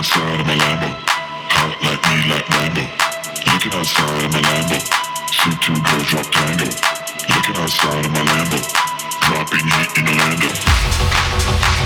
outside of my Lambo. Hot like me, like Lambo. Looking outside of my Lambo. See two girls drop tango. Looking outside of my Lambo. Dropping heat in Orlando.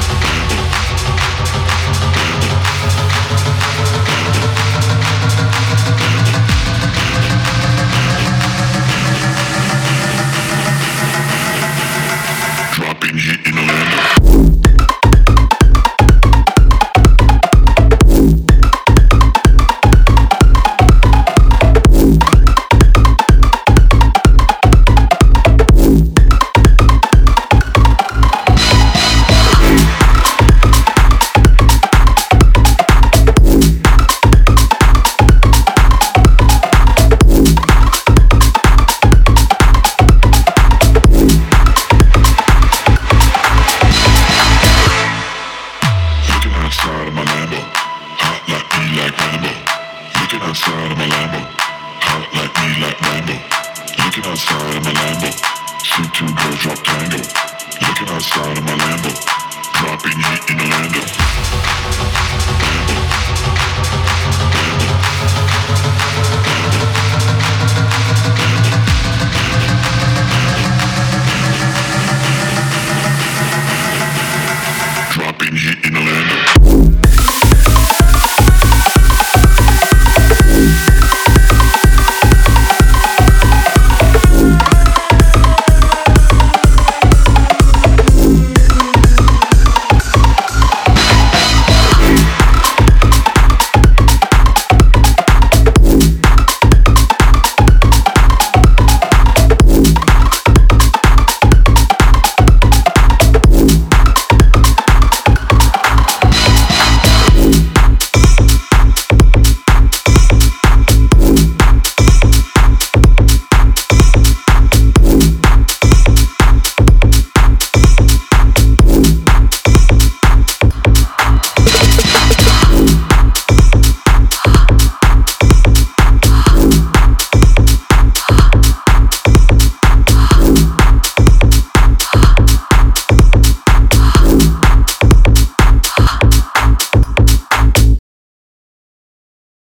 me like Rambo. Looking outside of my Lambo. Hot like me like Rambo. Looking outside of my Lambo. See two girls drop tango. Looking outside of my Lambo. Dropping heat in Orlando.